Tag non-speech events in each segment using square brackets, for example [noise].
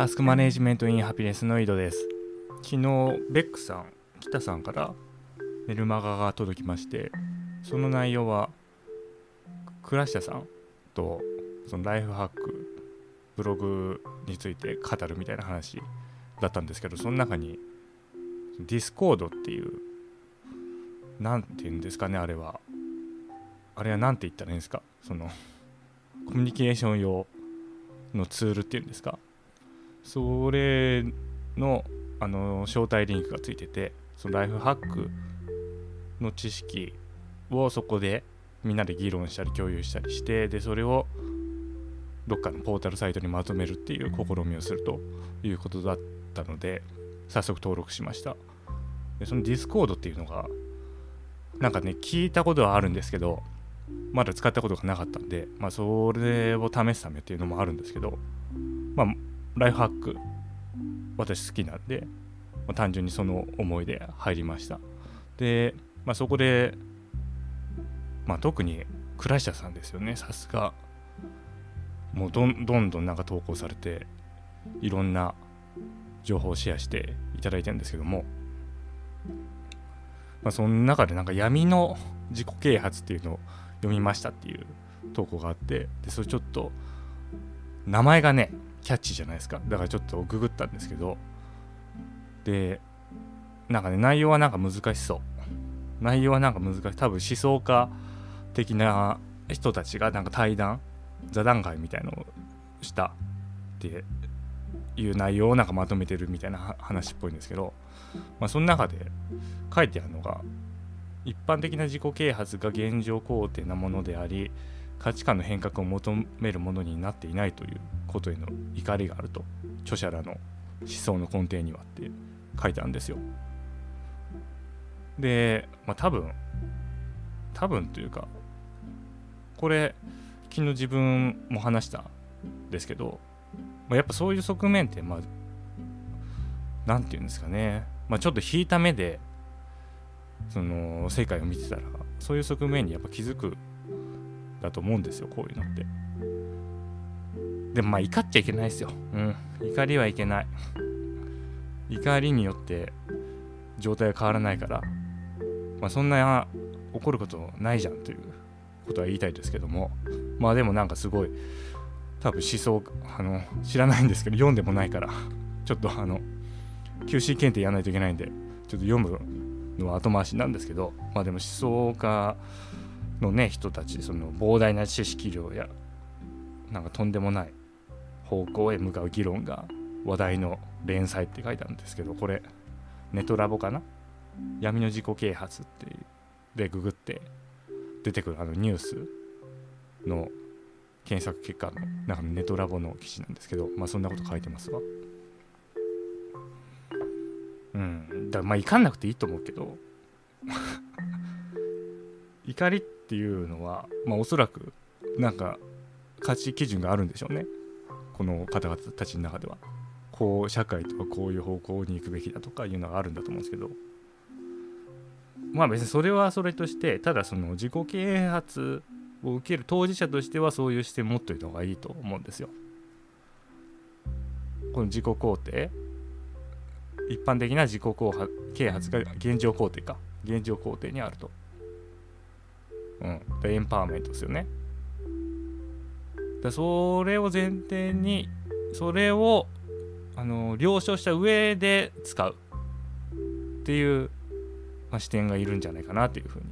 タスクマネジメントインハピネスの井戸です。昨日、ベックさん、北さんからメルマガが届きまして、その内容は、倉下さんとそのライフハック、ブログについて語るみたいな話だったんですけど、その中に、 Discord っていう、なんて言うんですかね、あれは。あれは何て言ったらいいんですか？その、コミュニケーション用のツールっていうんですか？それのあの招待リンクがついててそのライフハックの知識をそこでみんなで議論したり共有したりしてでそれをどっかのポータルサイトにまとめるっていう試みをするということだったので早速登録しました。でその Discord っていうのがなんかね聞いたことはあるんですけどまだ使ったことがなかったんで、まあ、それを試すためっていうのもあるんですけど、まあ、ライフハック私好きなんで、まあ、単純にその思いで入りました。で、まあ、そこで、まあ、特に倉下さんですよね。さすがもうどんどんどんなんか投稿されていろんな情報をシェアしていただいてるんですけども、まあ、その中でなんか闇の自己啓発っていうのを読みましたっていう投稿があってでそれちょっと名前がねキャッチーじゃないですか。だからちょっとググったんですけど。でなんかね内容はなんか難しそう。内容はなんか難しい。多分思想家的な人たちがなんか対談座談会みたいのをした。っていう内容をなんかまとめてるみたいな話っぽいんですけど、まあ、その中で書いてあるのが一般的な自己啓発が現状肯定なものであり価値観の変革を求めるものになっていないということへの怒りがあると著者らの思想の根底にはって書いてあるんですよ。で、まあ、多分多分というかこれ昨日自分も話したんですけど、まあ、やっぱそういう側面ってまあ何て言うんですかね、まあ、ちょっと引いた目でその世界を見てたらそういう側面にやっぱ気づくだと思うんですよこういうのって。でもまあ怒っちゃいけないですよ。うん。怒りはいけない。怒りによって状態が変わらないから。まあそんな怒ることないじゃんということは言いたいですけども。まあでもなんかすごい多分思想あの知らないんですけど読んでもないから。ちょっとあの QC 検定やらないといけないんでちょっと読むのは後回しなんですけど。まあでも思想家のね人たちその膨大な知識量やなんかとんでもない方向へ向かう議論が話題の連載って書いてあるんですけどこれネトラボかな？闇の自己啓発ってでググって出てくるあのニュースの検索結果のなんかネトラボの記事なんですけどまあそんなこと書いてますわ。うん。だからまあ怒んなくていいと思うけど。怒りっていうのはまあおそらくなんか価値基準があるんでしょうね。この方々たちの中では。こう社会とはこういう方向に行くべきだとかいうのがあるんだと思うんですけど。まあ別にそれはそれとしてただその自己啓発を受ける当事者としてはそういう視点を持っておいた方がいいと思うんですよ。この自己肯定。一般的な自己啓発が現状肯定か。現状肯定にあると。うん。エンパワーメントですよね。だそれを前提にそれをあの了承した上で使うっていう、まあ、視点がいるんじゃないかなというふうに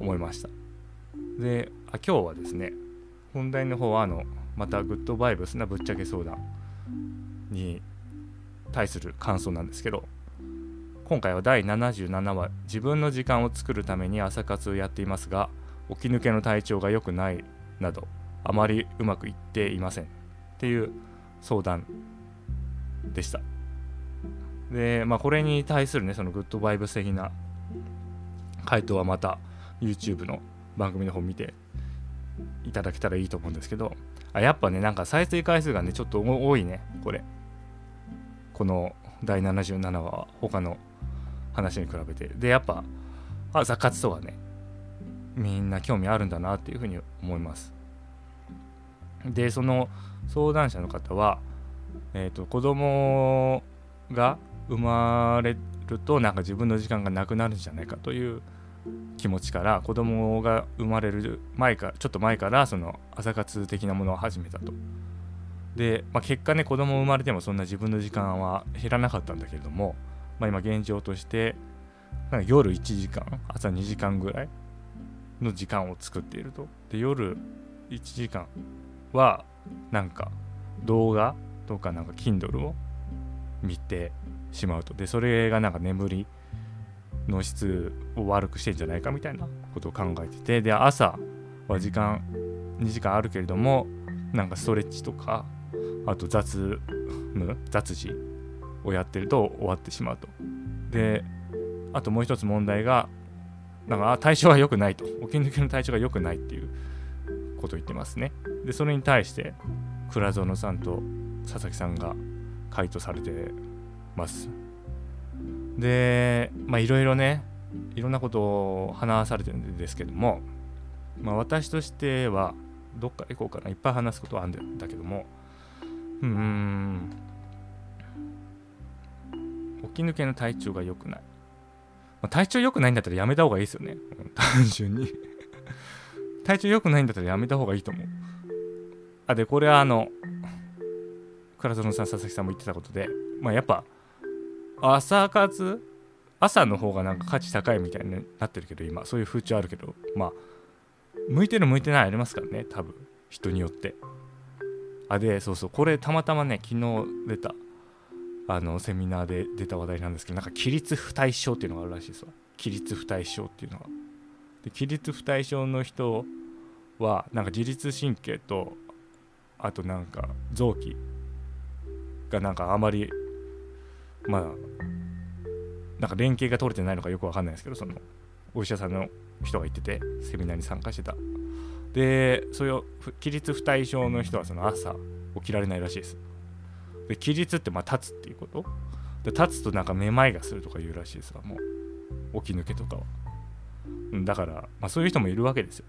思いました。であ今日はですね本題の方はあのまたグッドバイブスなぶっちゃけ相談に対する感想なんですけど今回は第77話自分の時間を作るために朝活をやっていますが起き抜けの体調が良くないなどあまりうまくいっていません。っていう相談でした。でまあこれに対するねそのグッドバイブス的な回答はまた YouTube の番組の方見ていただけたらいいと思うんですけどあやっぱねなんか再生回数がねちょっと多いねこれ。この第77話は。他の話に比べてでやっぱ朝活とかねみんな興味あるんだなっていうふうに思いますでその相談者の方はえーと、子供が生まれるとなんか自分の時間がなくなるんじゃないかという気持ちから子供が生まれる前かちょっと前からその朝活的なものを始めたと。で、まあ、結果ね子供生まれてもそんな自分の時間は減らなかったんだけれども、まあ、今現状としてなんか夜1時間朝2時間ぐらいの時間を作っていると。で夜1時間はなんか動画とかなんか Kindle を見てしまうとでそれがなんか眠りの質を悪くしてんじゃないかみたいなことを考えててで朝は時間2時間あるけれどもなんかストレッチとかあと雑務雑事をやってると終わってしまうと。であともう一つ問題がなんか体調が良くないと。起き抜けの体調が良くないっていうことを言ってますね。でそれに対して倉園さんと佐々木さんが回答されてます。でまあいろいろねいろんなことを話されてるんですけどもまあ私としてはどっか行こうかな。いっぱい話すことはあるんだけども。うん。起き抜けの体調が良くない、まあ、体調良くないんだったらやめた方がいいですよね。[laughs] 単純に。体調良くないんだったらやめた方がいいと思う。あでこれはあの倉園さん佐々木さんも言ってたことでまあやっぱ朝活朝の方がなんか価値高いみたいになってるけど今そういう風潮あるけどまあ向いてる向いてないありますからね多分。人によって。あでそうそうこれたまたまね昨日出たあのセミナーで出た話題なんですけどなんか起立不対症っていうのがあるらしいですわ。起立不対症っていうのが。で起立不対症の人はなんか自律神経とあとなんか臓器がなんかあまりまあなんか連携が取れてないのかよくわかんないですけどそのお医者さんの人が言っててセミナーに参加してた。でそういう起立不対症の人はその朝起きられないらしいです。で起立ってまあ立つっていうこと？で立つとなんかめまいがするとか言うらしいですわもう起き抜けとかはだから、まあ、そういう人もいるわけですよ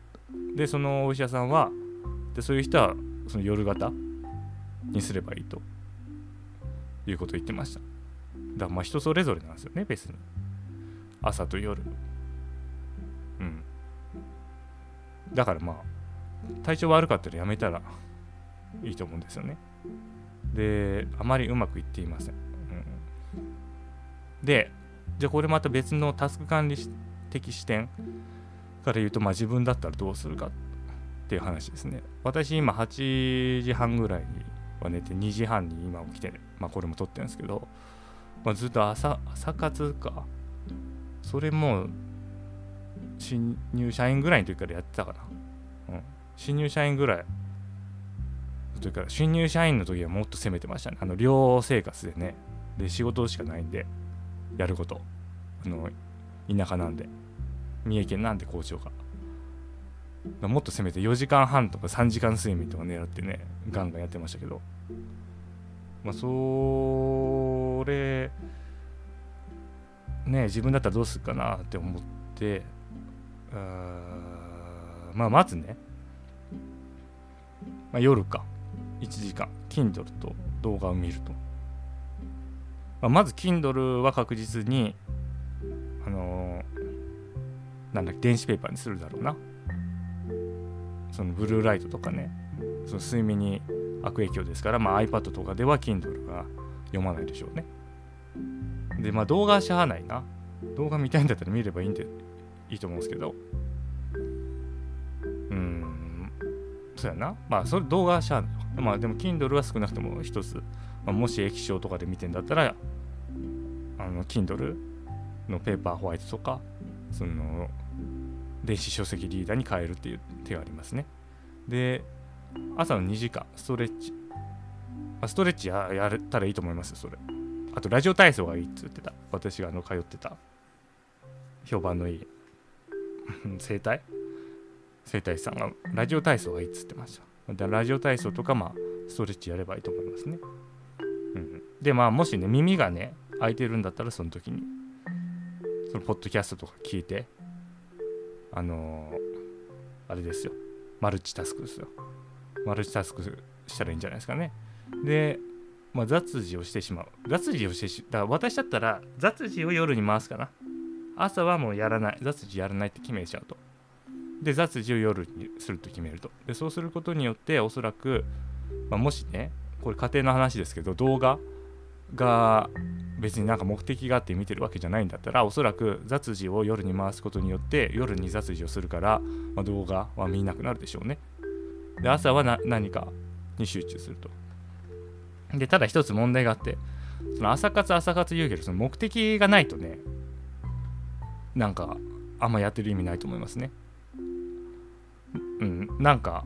でそのお医者さんはでそういう人はその夜型にすればいいということを言ってました。だからまあ人それぞれなんですよね、別に。朝と夜。うん。だからまあ、体調悪かったらやめたらいいと思うんですよね。で、あまりうまくいっていません。うん、で、じゃあこれまた別のタスク管理的視点から言うと、まあ自分だったらどうするかっていう話ですね。私今8時半ぐらいには寝て2時半に今起きて、まあこれも撮ってるんですけど、まあ、ずっと朝朝活か。それも新入社員ぐらいの時からやってたかな。うん。新入社員ぐらいの時か、新入社員の時はもっと攻めてましたね。あの、寮生活でね。で、仕事しかないんで、やること。あの、田舎なんで。三重県なんで校長が。もっとせめて4時間半とか3時間睡眠とか狙ってねガンガンやってましたけどまあそれね自分だったらどうするかなって思ってあまあまずね、まあ、夜か1時間。Kindle と動画を見ると、まあ、まず Kindle は確実にあのー、なんだっけ電子ペーパーにするだろうな。そのブルーライトとかね。その睡眠に悪影響ですから、まあ、iPad とかでは Kindle が読まないでしょうね。でまあ動画はしゃあないな。動画見たいんだったら見ればいいんでいいと思うんですけど。うん。そうやなまあそれ動画はしゃあないまあでも Kindle は少なくとも一つ、まあ、もし液晶とかで見てんだったらあの Kindle のペーパーホワイトとかその電子書籍リーダーに変えるっていう手がありますね。で、朝の2時間、ストレッチ。あストレッチややれたらいいと思いますそれ。あと、ラジオ体操がいいって言ってた。私があの通ってた。評判のいい。[laughs] 整体整体師さんがラジオ体操がいいっつってました。だラジオ体操とか、まあ、ストレッチやればいいと思いますね。うん、で、まあ、もしね、耳がね、開いてるんだったら、その時に、そのポッドキャストとか聞いて、あのー、あれですよ。マルチタスクですよ。マルチタスクしたらいいんじゃないですかね。で、まあ、雑事をしてしまう雑事をしてしだから私だったら雑事を夜に回すかな朝はもうやらない雑事やらないって決めちゃうとで雑事を夜にすると決めると。でそうすることによっておそらく、まあ、もしねこれ家庭の話ですけど動画が別になんか目的があって見てるわけじゃないんだったらおそらく雑事を夜に回すことによって夜に雑事をするから、まあ、動画は見なくなるでしょうね。で朝は何かに集中すると。でただ一つ問題があってその朝活朝活言うけどその目的がないとねなんかあんまやってる意味ないと思いますね。うん。なんか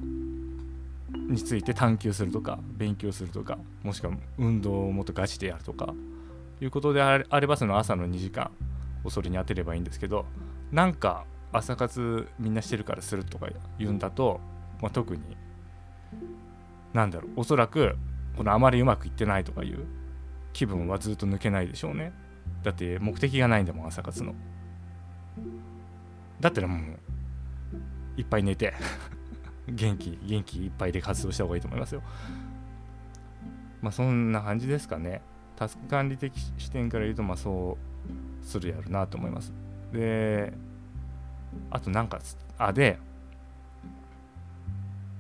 について探求するとか勉強するとかもしくは運動をもっとガチでやるとかいうことであればその朝の2時間をそれに当てればいいんですけどなんか朝活みんなしてるからするとか言うんだと、まあ、特になんだろうおそらくこのあまりうまくいってないとかいう気分はずっと抜けないでしょうね。だって目的がないんだもん朝活の。だったらもういっぱい寝て [laughs] 元気元気いっぱいで活動した方がいいと思いますよ。まあそんな感じですかね。タスク管理的視点から言うとまあそうするやるなと思います。であとなんかあで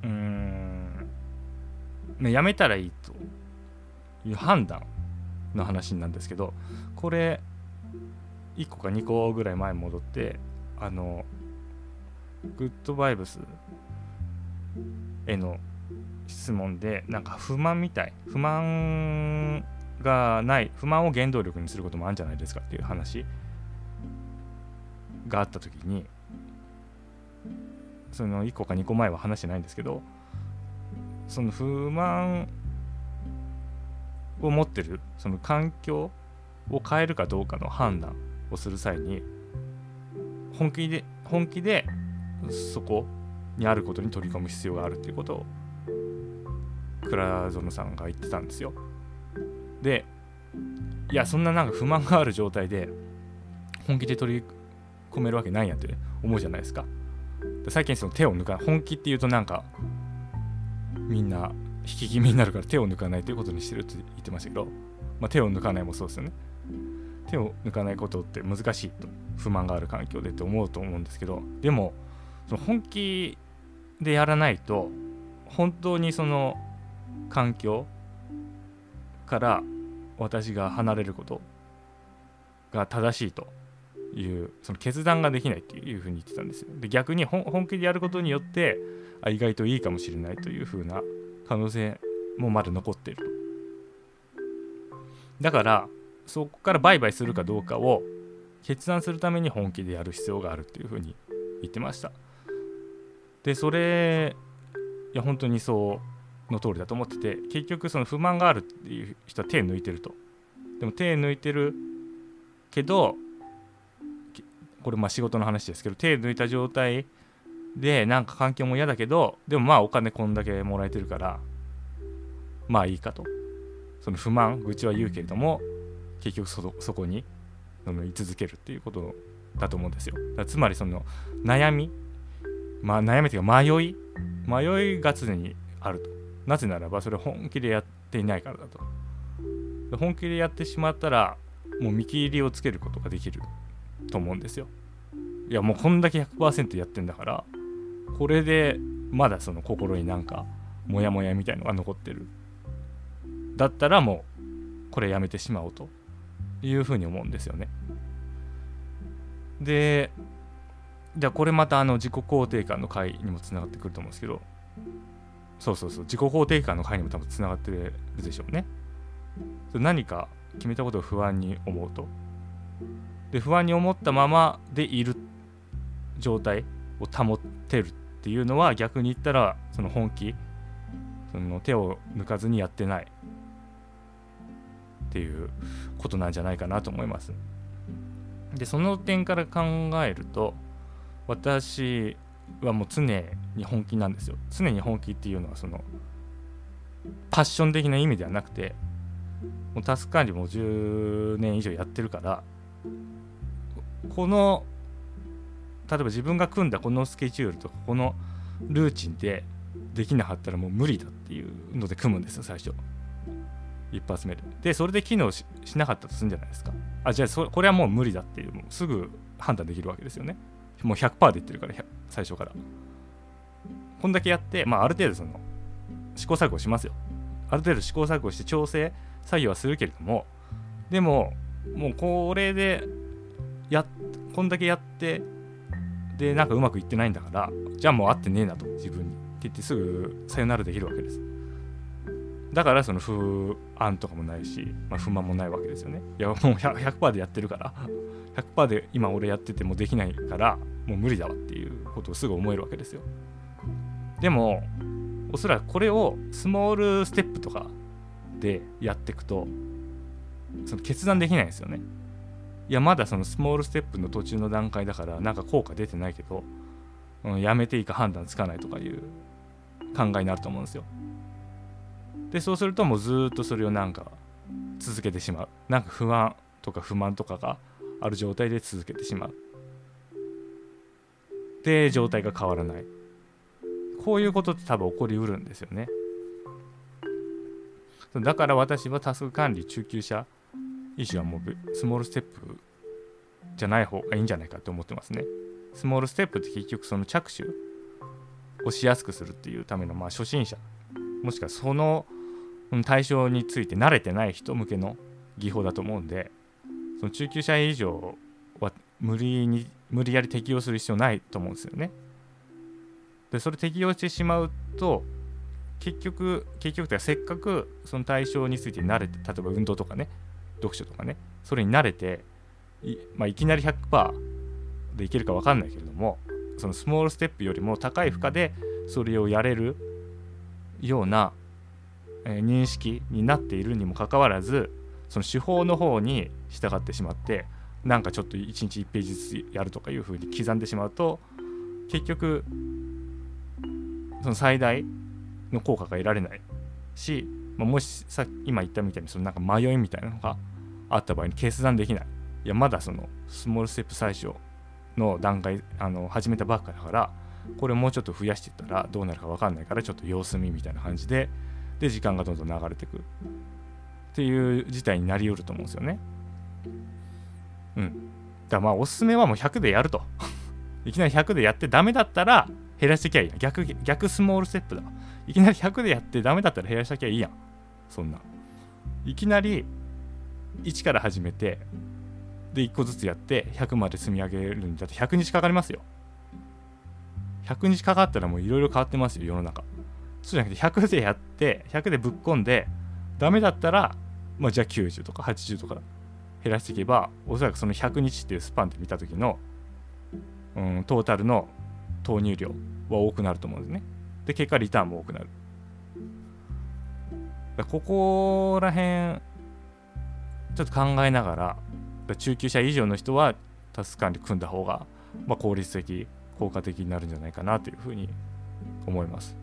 うーんやめたらいいという判断の話なんですけどこれ1個か2個ぐらい前戻ってあのグッドバイブスへの質問でなんか不満みたい不満がない不満を原動力にすることもあるんじゃないですかっていう話があった時にその1個か2個前は話してないんですけどその不満を持ってるその環境を変えるかどうかの判断をする際に本気で本気でそこにあることに取り込む必要があるっていうことを倉園さんが言ってたんですよ。でいやそんななんか不満がある状態で本気で取り込めるわけないやんって思うじゃないですか。最近その手を抜かない本気っていうとなんかみんな引き気味になるから手を抜かないということにしてるって言ってましたけど、まあ、手を抜かないもそうですよね。手を抜かないことって難しいと不満がある環境でって思うと思うんですけどでもその本気でやらないと本当にその環境から私が離れることが正しいというその決断ができないっていうふうに言ってたんですよ。で逆に本気でやることによってあ意外といいかもしれないというふうな可能性もまだ残っていると。だからそこから売買するかどうかを決断するために本気でやる必要があるっていうふうに言ってました。でそれいや本当にそうの通りだと思ってて結局その不満があるっていう人は手抜いてると。でも手抜いてるけどこれまあ仕事の話ですけど手抜いた状態でなんか環境も嫌だけどでもまあお金こんだけもらえてるからまあいいかとその不満愚痴は言うけれども結局そそこに居続けるっていうことだと思うんですよつまりその悩み、まあ、悩みというか迷い迷いが常にあると。なぜならばそれ本気でやっていないからだと。本気でやってしまったらもう見切りをつけることができると思うんですよ。いやもうこんだけ100%やってんだからこれでまだその心になんかモヤモヤみたいのが残ってる。だったらもうこれやめてしまおうというふうに思うんですよね。でじゃあこれまたあの自己肯定感の回にもつながってくると思うんですけどそうそうそう自己肯定感の回にも多分つながってるでしょうね。何か決めたことを不安に思うと。で不安に思ったままでいる状態を保ってるっていうのは逆に言ったらその本気その手を抜かずにやってないっていうことなんじゃないかなと思います。でその点から考えると私はもう常に本気なんですよ。常に本気っていうのはそのパッション的な意味ではなくてもうタスク管理も10年以上やってるからこの例えば自分が組んだこのスケジュールとこのルーチンでできなかったらもう無理だっていうので組むんですよ最初。一発目ででそれで機能しなかったとするんじゃないですかあじゃあそこれはもう無理だっていうもうすぐ判断できるわけですよねもう100%で言ってるから最初から。こんだけやってまあある程度その試行錯誤しますよ。ある程度試行錯誤して調整作業はするけれどもでももうこれでやこんだけやってでなんかうまくいってないんだからじゃあもう合ってねえなと自分に。って言ってすぐさよならできるわけです。だからその不安とかもないし、まあ、不満もないわけですよね。いやもう 100%, でやってるから [laughs] 100%で今俺やっててもできないからもう無理だわっていうことをすぐ思えるわけですよ。でもおそらくこれをスモールステップとかでやっていくとその決断できないんですよね。いやまだそのスモールステップの途中の段階だからなんか効果出てないけど、うん、やめていいか判断つかないとかいう考えになると思うんですよ。でそうするともうずっとそれをなんか続けてしまう。なんか不安とか不満とかがある状態で続けてしまう。で状態が変わらない。こういうことって多分起こりうるんですよね。だから私はタスク管理中級者医師はもうスモールステップじゃない方がいいんじゃないかと思ってますね。スモールステップって結局その着手をしやすくするっていうためのまあ初心者。もしくはその対象について慣れてない人向けの技法だと思うんでその中級者以上は無理に無理やり適用する必要ないと思うんですよね。でそれ適用してしまうと結局結局というかせっかくその対象について慣れて例えば運動とかね読書とかねそれに慣れてい,、まあ、いきなり100%でいけるか分かんないけれどもそのスモールステップよりも高い負荷でそれをやれるような、え、認識になっているにもかかわらずその手法の方に従ってしまってなんかちょっと1日1ページずつやるとかいうふうに刻んでしまうと結局その最大の効果が得られないし、まあ、もしさ今言ったみたいにそのなんか迷いみたいなのがあった場合に決断できない。いやまだそのスモールステップ最初の段階あの始めたばっかだからこれもうちょっと増やしていったらどうなるか分かんないからちょっと様子見みたいな感じでで時間がどんどん流れていくっていう事態になりうると思うんですよね。うん。だからまあおすすめはもう100でやると。[laughs] いきなり100でやってダメだったら減らしてきゃいいやん。逆、逆スモールステップだ。いきなり100でやってダメだったら減らしてきゃいいやん。そんな。いきなり1から始めて、で1個ずつやって100まで積み上げるにだって100日かかりますよ。100日かかったらもういろいろ変わってますよ、世の中。そうじゃなくて100でやって、100でぶっ込んで、ダメだったら、まあ、じゃあ90とか80とか減らしていけば、おそらくその100日っていうスパンで見た時の、うん、トータルの投入量は多くなると思うんですね。で、結果リターンも多くなる。ここら辺、ちょっと考えながら、中級者以上の人はタスク管理組んだ方が、まあ、効率的、効果的になるんじゃないかなというふうに思います。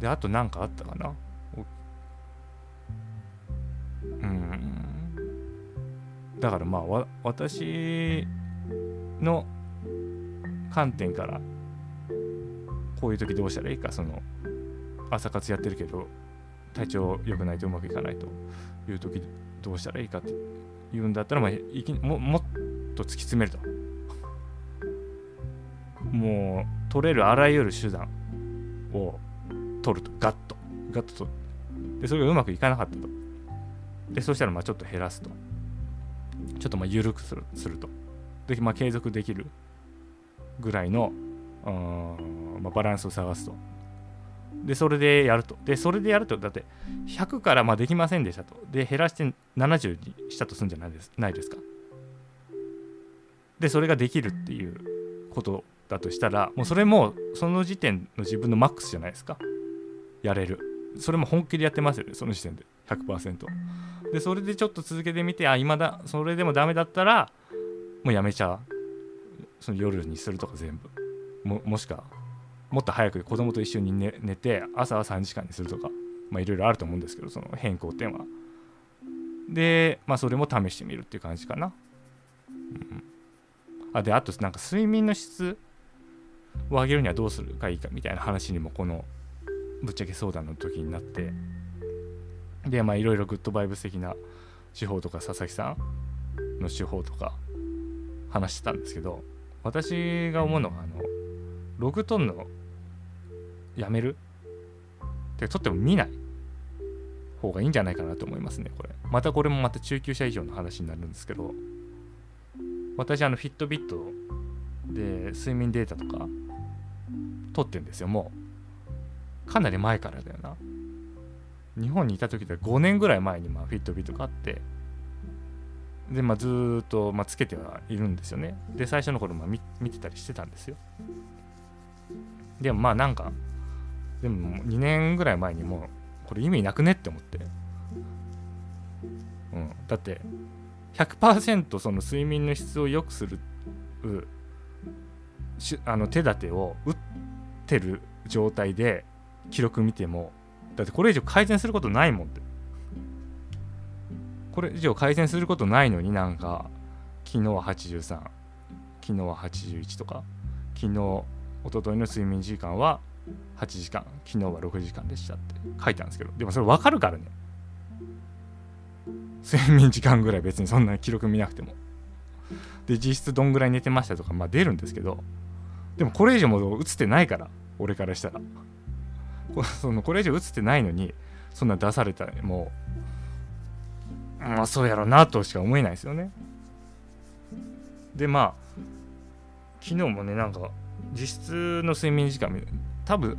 で、あと何かあったかな？うん。だからまあ、わ私の観点からこういう時どうしたらいいか？その朝活やってるけど体調良くないとうまくいかないという時どうしたらいいか？って言うんだったら、まあ、いきももっと突き詰めると。もう取れるあらゆる手段を取るとガッとガッと取るでそれがうまくいかなかったとでそしたらまあちょっと減らすとちょっとまあ緩くするするとで、まあ、継続できるぐらいの、まあ、バランスを探すと。で、それでやると。で、それでやると、だって100からまあできませんでしたと。で、減らして70にしたとするんじゃないですないですか。で、それができるっていうことだとしたら、もうそれもその時点の自分のマックスじゃないですか。やれる。それも本気でやってますよね、その時点で。100%。で、それでちょっと続けてみて、あ、今だ、それでもダメだったら、もうやめちゃう。その夜にするとか全部ももしくはもっと早く子供と一緒に寝寝て朝は3時間にするとかまあいろいろあると思うんですけどその変更点はでまあそれも試してみるっていう感じかな、うん、あであとなんか睡眠の質を上げるにはどうするかいいかみたいな話にもこのぶっちゃけ相談の時になって。でまあいろいろグッドバイブス的な手法とか佐々木さんの手法とか話してたんですけど私が思うのはあのログ取るのやめる？って取っても見ない方がいいんじゃないかなと思いますねこれ。またこれもまた中級者以上の話になるんですけど。私あのフィットビットで睡眠データとか取ってるんですよもう。かなり前からだよな。日本にいた時で5年ぐらい前にまあフィットビットがあってでまあずっとまあつけてはいるんですよね。で最初の頃まあ見見てたりしてたんですよ。でもまあなんかでも2年ぐらい前にもうこれ意味なくねって思って。うん。だって100%その睡眠の質を良くするしあの手立てを打ってる状態で記録見てもだってこれ以上改善することないもんって。これ以上改善することないのになんか昨日は83昨日は81とか昨日一昨日の睡眠時間は8時間昨日は6時間でしたって書いたんですけどでもそれ分かるからね。睡眠時間ぐらい別にそんな記録見なくても。で実質どんぐらい寝てましたとかまあ出るんですけどでもこれ以上もう映ってないから俺からしたら。[laughs] そのこれ以上映ってないのにそんな出されたらもうまあそうやろうなとしか思えないですよね。でまあ昨日もねなんか実質の睡眠時間多分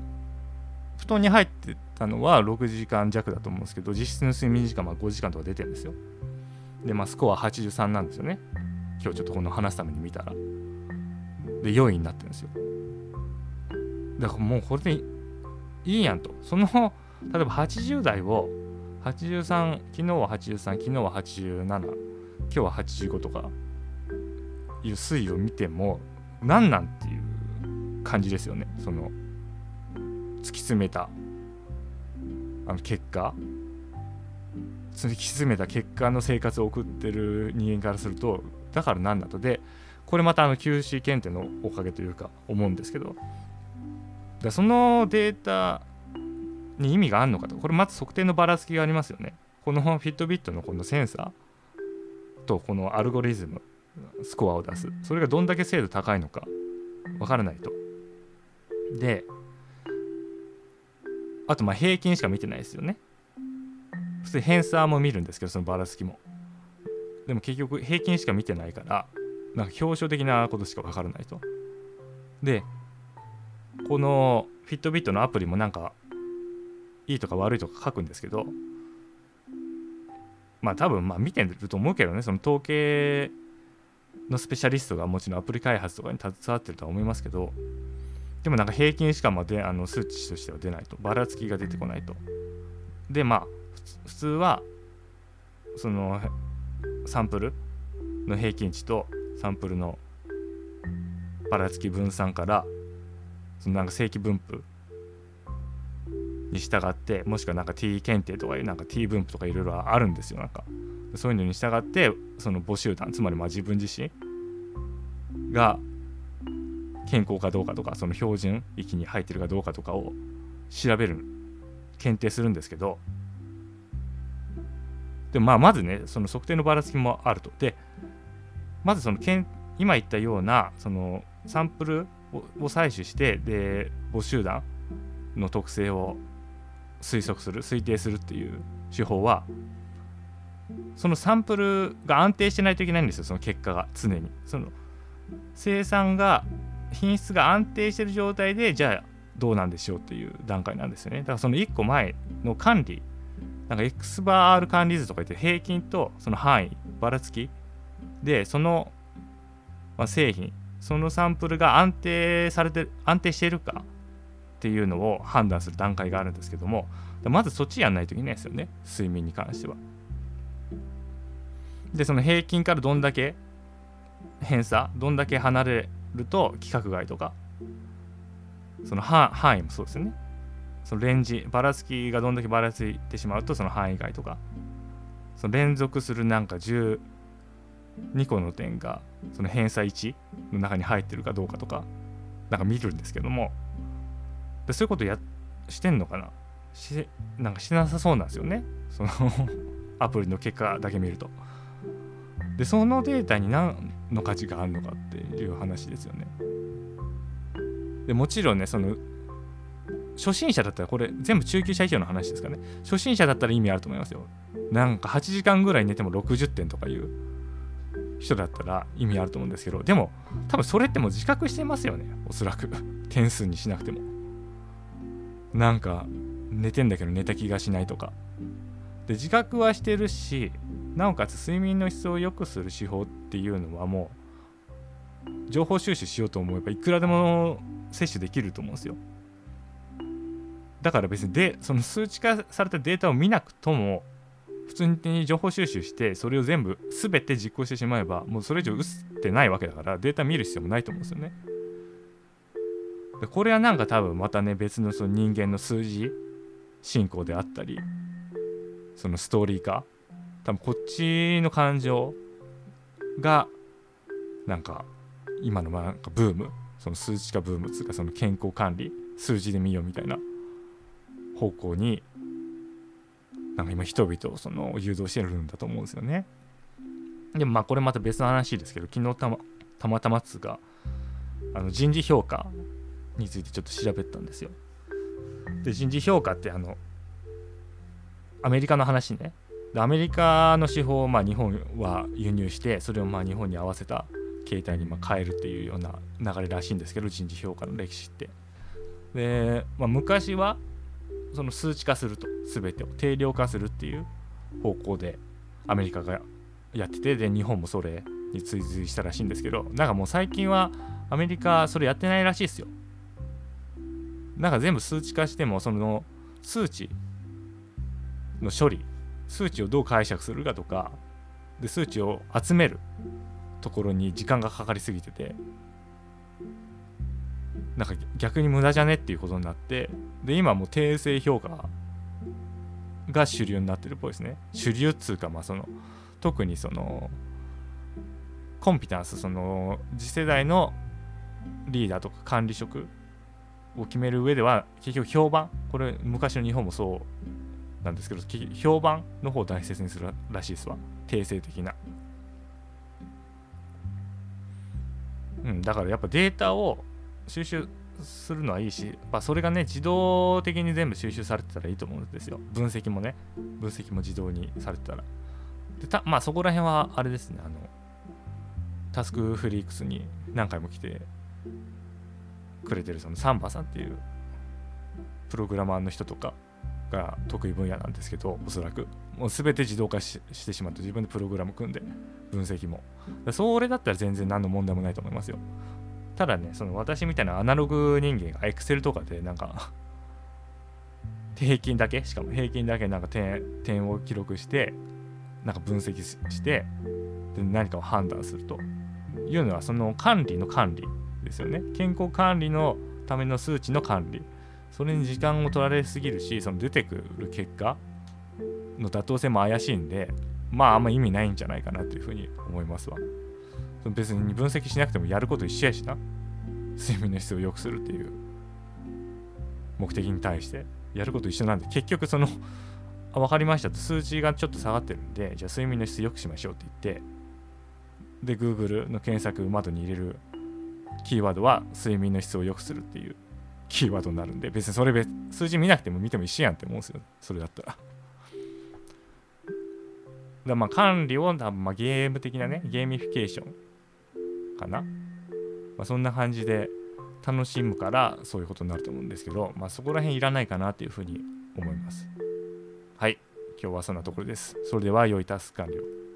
布団に入ってたのは6時間弱だと思うんですけど実質の睡眠時間は5時間とか出てるんですよ。でまあスコア83なんですよね。今日ちょっとこの話すために見たら。で4位になってるんですよ。だからもうこれでいいやんと。その例えば80代を83昨日は83昨日は87今日は85とかいう推移を見ても何なんっていう感じですよね。その突き詰めたあの結果。突き詰めた結果の生活を送ってる人間からするとだから何だと。でこれまたあの QC 検定のおかげというか思うんですけど。だそのデータに意味があるのかと。これまず測定のばらつきがありますよね。このフィットビットのこのセンサーとこのアルゴリズムスコアを出す。それがどんだけ精度高いのかわからないと。であとまあ平均しか見てないですよね。普通偏差も見るんですけどそのばらつきも。でも結局平均しか見てないからなんか表彰的なことしか分からないと。でこのフィットビットのアプリもなんかいいとか悪いとか書くんですけどまあ多分まあ見てると思うけどねその統計のスペシャリストがもちろんアプリ開発とかに携わってるとは思いますけどでもなんか平均しかまであの数値としては出ないと。ばらつきが出てこないと。でまあ普通はそのサンプルの平均値とサンプルのばらつき分散からそのなんか正規分布に従ってもしくはなんか T 検定とかなんか T 分布とかいろいろあるんですよなんか。そういうのに従ってその母集団つまりまあ自分自身が健康かどうかとかその標準域に入ってるかどうかとかを調べる検定するんですけど。でまあまずねその測定のばらつきもあると。でまずその今言ったようなそのサンプルを採取してで母集団の特性を推測する推定するっていう手法はそのサンプルが安定してないといけないんですよその結果が常に。その生産が品質が安定してる状態でじゃあどうなんでしょうっていう段階なんですよね。だからその1個前の管理なんか X バー R 管理図とか言って平均とその範囲ばらつきでその、ま、製品そのサンプルが安定されて安定しているかっていうのを判断する段階があるんですけどもまずそっちやんないといけないですよね睡眠に関しては。でその平均からどんだけ偏差どんだけ離れると規格外とかその範囲もそうですよね。そのレンジばらつきがどんだけばらついてしまうとその範囲外とかその連続するなんか2個の点がその偏差1の中に入ってるかどうかとかなんか見るんですけども。でそういうことやしてんのかな？しなんかしなさそうなんですよね。その [laughs] アプリの結果だけ見ると。でそのデータに何の価値があるのかっていう話ですよね。でもちろんねその初心者だったらこれ全部中級者以上の話ですかね。初心者だったら意味あると思いますよ。なんか8時間ぐらい寝ても60点とかいう人だったら意味あると思うんですけどでも多分それってもう自覚してますよね。おそらく。[laughs] 点数にしなくても。なんか寝てんだけど寝た気がしないとか。で自覚はしてるしなおかつ睡眠の質を良くする手法っていうのはもう情報収集しようと思えばいくらでも摂取できると思うんですよ。だから別にでその数値化されたデータを見なくとも普通に情報収集してそれを全部全て実行してしまえばもうそれ以上打ってないわけだからデータ見る必要もないと思うんですよね。でこれはなんか多分またね別のその人間の数字進行であったりそのストーリー化多分こっちの感情がなんか今のなんかブームその数値化ブームつうかその健康管理数字で見ようみたいな方向になんか今人々をその誘導してるんだと思うんですよね。でもまあこれまた別の話ですけど昨日たまたまたまつがあの人事評価についてちょっと調べたんですよ。で人事評価ってあのアメリカの話ねでアメリカの手法をまあ日本は輸入してそれをまあ日本に合わせた形態にま変えるっていうような流れらしいんですけど人事評価の歴史ってで、まあ、昔はその数値化すると全てを定量化するっていう方向でアメリカがやっててで日本もそれに追随したらしいんですけどなんかもう最近はアメリカそれやってないらしいですよ。なんか全部数値化してもその数値の処理数値をどう解釈するかとかで数値を集めるところに時間がかかりすぎててなんか逆に無駄じゃねっていうことになってで今もう訂正評価が主流になってるっぽいですね。主流っつうかまあその特にそのコンピタンスその次世代のリーダーとか管理職を決める上では結局評判これ昔の日本もそうなんですけど評判の方を大切にするらしいですわ。定性的な。うんだからやっぱデータを収集するのはいいし、まあ、それがね自動的に全部収集されてたらいいと思うんですよ。分析もね。分析も自動にされてたら。でたまあそこら辺はあれですね。あのタスクフリークスに何回も来てくれてるそのサンバさんっていうプログラマーの人とかが得意分野なんですけどおそらく。もう全て自動化してしまって自分でプログラム組んで分析も。それだったら全然何の問題もないと思いますよ。ただねその私みたいなアナログ人間が Excel とかでなんか平均だけしかも平均だけなんか点点を記録してなんか分析してで何かを判断すると。いうのはその管理の管理ですよね。健康管理のための数値の管理。それに時間を取られすぎるしその出てくる結果の妥当性も怪しいんでまああんま意味ないんじゃないかなというふうに思いますわ。別に分析しなくてもやること一緒やしな。睡眠の質を良くするっていう。目的に対して。やること一緒なんで。結局そのあ分かりましたと。数値がちょっと下がってるんでじゃあ睡眠の質良くしましょうって言って。で Google の検索窓に入れる。キーワードは睡眠の質を良くするっていう。キーワードになるんで。別にそれ別数字見なくても見ても一緒やんって思うんですよ。それだったら。だまあ管理をまあゲーム的なねゲーミフィケーション。かな、まあ、そんな感じで楽しむからそういうことになると思うんですけど、まあ、そこら辺いらないかなというふうに思います。はい。今日はそんなところです。それでは良いタスク完了。